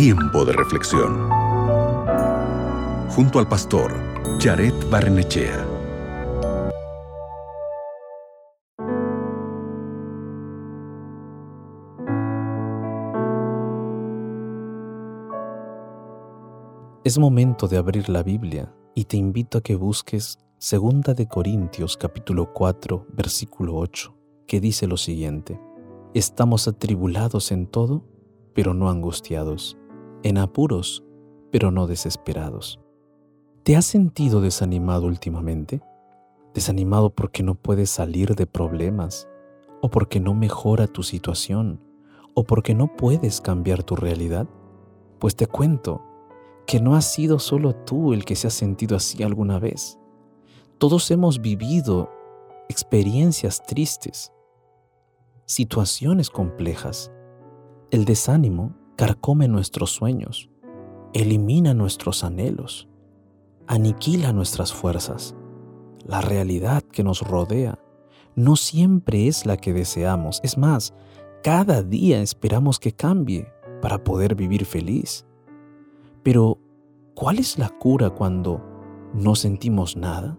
Tiempo de reflexión. Junto al pastor Jared Barnechea. Es momento de abrir la Biblia y te invito a que busques Segunda de Corintios capítulo 4 versículo 8, que dice lo siguiente: Estamos atribulados en todo, pero no angustiados, en apuros, pero no desesperados. ¿Te has sentido desanimado últimamente? ¿Desanimado porque no puedes salir de problemas? ¿O porque no mejora tu situación? ¿O porque no puedes cambiar tu realidad? Pues te cuento que no has sido solo tú el que se ha sentido así alguna vez. Todos hemos vivido experiencias tristes, situaciones complejas. El desánimo carcome nuestros sueños, elimina nuestros anhelos, aniquila nuestras fuerzas. La realidad que nos rodea no siempre es la que deseamos. Es más, cada día esperamos que cambie para poder vivir feliz. Pero, ¿cuál es la cura cuando no sentimos nada?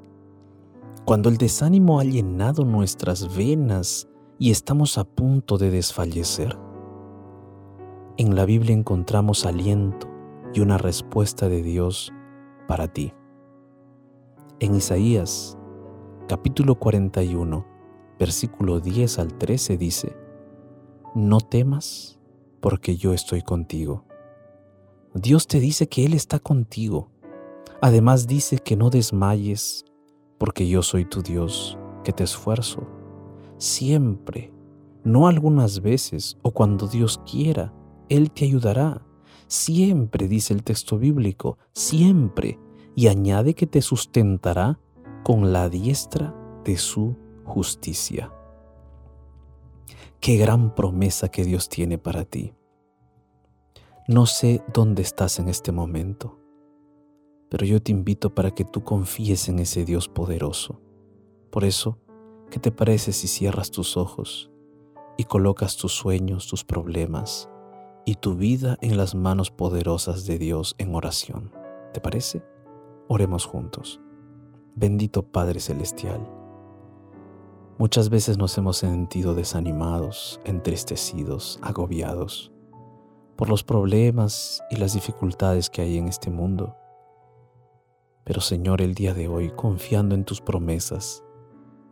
Cuando el desánimo ha llenado nuestras venas y estamos a punto de desfallecer. En la Biblia encontramos aliento y una respuesta de Dios para ti. En Isaías capítulo 41, versículo 10 al 13 dice, No temas porque yo estoy contigo. Dios te dice que Él está contigo. Además dice que no desmayes porque yo soy tu Dios, que te esfuerzo siempre, no algunas veces o cuando Dios quiera, Él te ayudará. Siempre, dice el texto bíblico, siempre, y añade que te sustentará con la diestra de su justicia. Qué gran promesa que Dios tiene para ti. No sé dónde estás en este momento, pero yo te invito para que tú confíes en ese Dios poderoso. Por eso, ¿Qué te parece si cierras tus ojos y colocas tus sueños, tus problemas y tu vida en las manos poderosas de Dios en oración? ¿Te parece? Oremos juntos. Bendito Padre Celestial, muchas veces nos hemos sentido desanimados, entristecidos, agobiados por los problemas y las dificultades que hay en este mundo. Pero Señor, el día de hoy, confiando en tus promesas,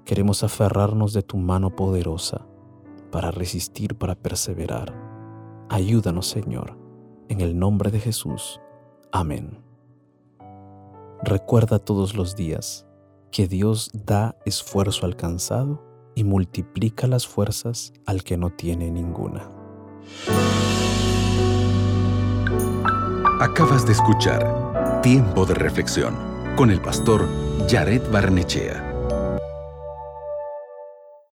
Queremos aferrarnos de tu mano poderosa para resistir, para perseverar. Ayúdanos, Señor, en el nombre de Jesús. Amén. Recuerda todos los días que Dios da esfuerzo alcanzado y multiplica las fuerzas al que no tiene ninguna. Acabas de escuchar Tiempo de Reflexión con el pastor Jared Barnechea.